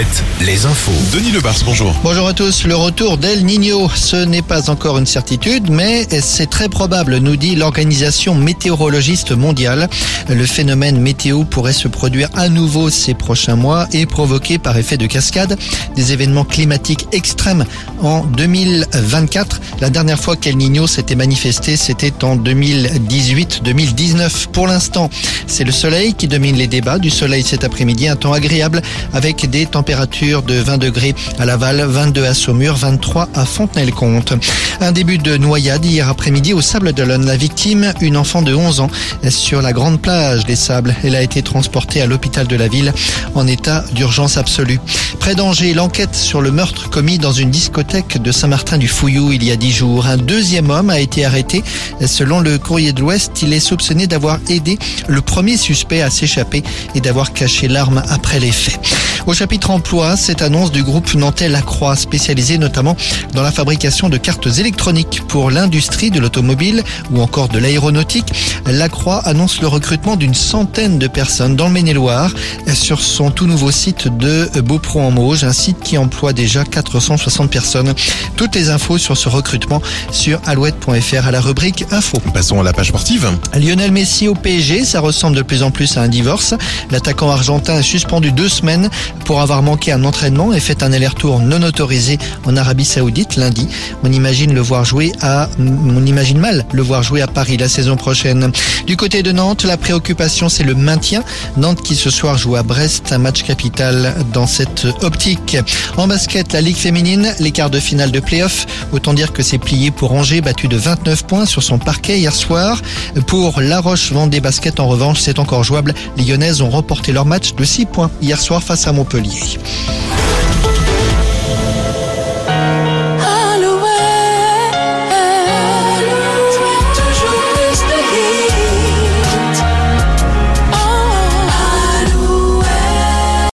7, les infos. Denis Lebars, bonjour. Bonjour à tous. Le retour d'El Niño, ce n'est pas encore une certitude, mais c'est très probable, nous dit l'organisation météorologiste mondiale. Le phénomène météo pourrait se produire à nouveau ces prochains mois et provoquer par effet de cascade des événements climatiques extrêmes en 2024. La dernière fois qu'El Niño s'était manifesté, c'était en 2018-2019. Pour l'instant, c'est le soleil qui domine les débats. Du soleil cet après-midi, un temps agréable avec des températures de 20 degrés à Laval, 22 à Saumur, 23 à Fontenay-le-Comte. Un début de noyade hier après-midi au Sable d'Olonne. La victime, une enfant de 11 ans, sur la grande plage des Sables. Elle a été transportée à l'hôpital de la ville en état d'urgence absolue. Près d'Angers, l'enquête sur le meurtre commis dans une discothèque de Saint-Martin-du-Fouillou il y a 10 jours. Un deuxième homme a été arrêté. Selon le courrier de l'Ouest, il est soupçonné d'avoir aidé le premier suspect à s'échapper et d'avoir caché l'arme après les faits. Au chapitre emploi, cette annonce du groupe nantais Lacroix, spécialisé notamment dans la fabrication de cartes électroniques pour l'industrie de l'automobile ou encore de l'aéronautique. Lacroix annonce le recrutement d'une centaine de personnes dans le Maine-et-Loire sur son tout nouveau site de Beaupro en Mauge, un site qui emploie déjà 460 personnes. Toutes les infos sur ce recrutement sur alouette.fr à la rubrique info. Passons à la page sportive. Lionel Messi au PSG, ça ressemble de plus en plus à un divorce. L'attaquant argentin est suspendu deux semaines pour avoir manqué un entraînement et fait un aller-retour non autorisé en Arabie Saoudite lundi. On imagine le voir jouer à, on imagine mal le voir jouer à Paris la saison prochaine. Du côté de Nantes, la préoccupation c'est le maintien. Nantes qui ce soir joue à Brest, un match capital dans cette optique. En basket, la Ligue féminine, les quarts de finale de play-off. Autant dire que c'est plié pour Angers, battu de 29 points sur son parquet hier soir. Pour La Roche Vendée Basket, en revanche, c'est encore jouable. Les Lyonnaises ont remporté leur match de 6 points hier soir face à Montpellier. Thank you.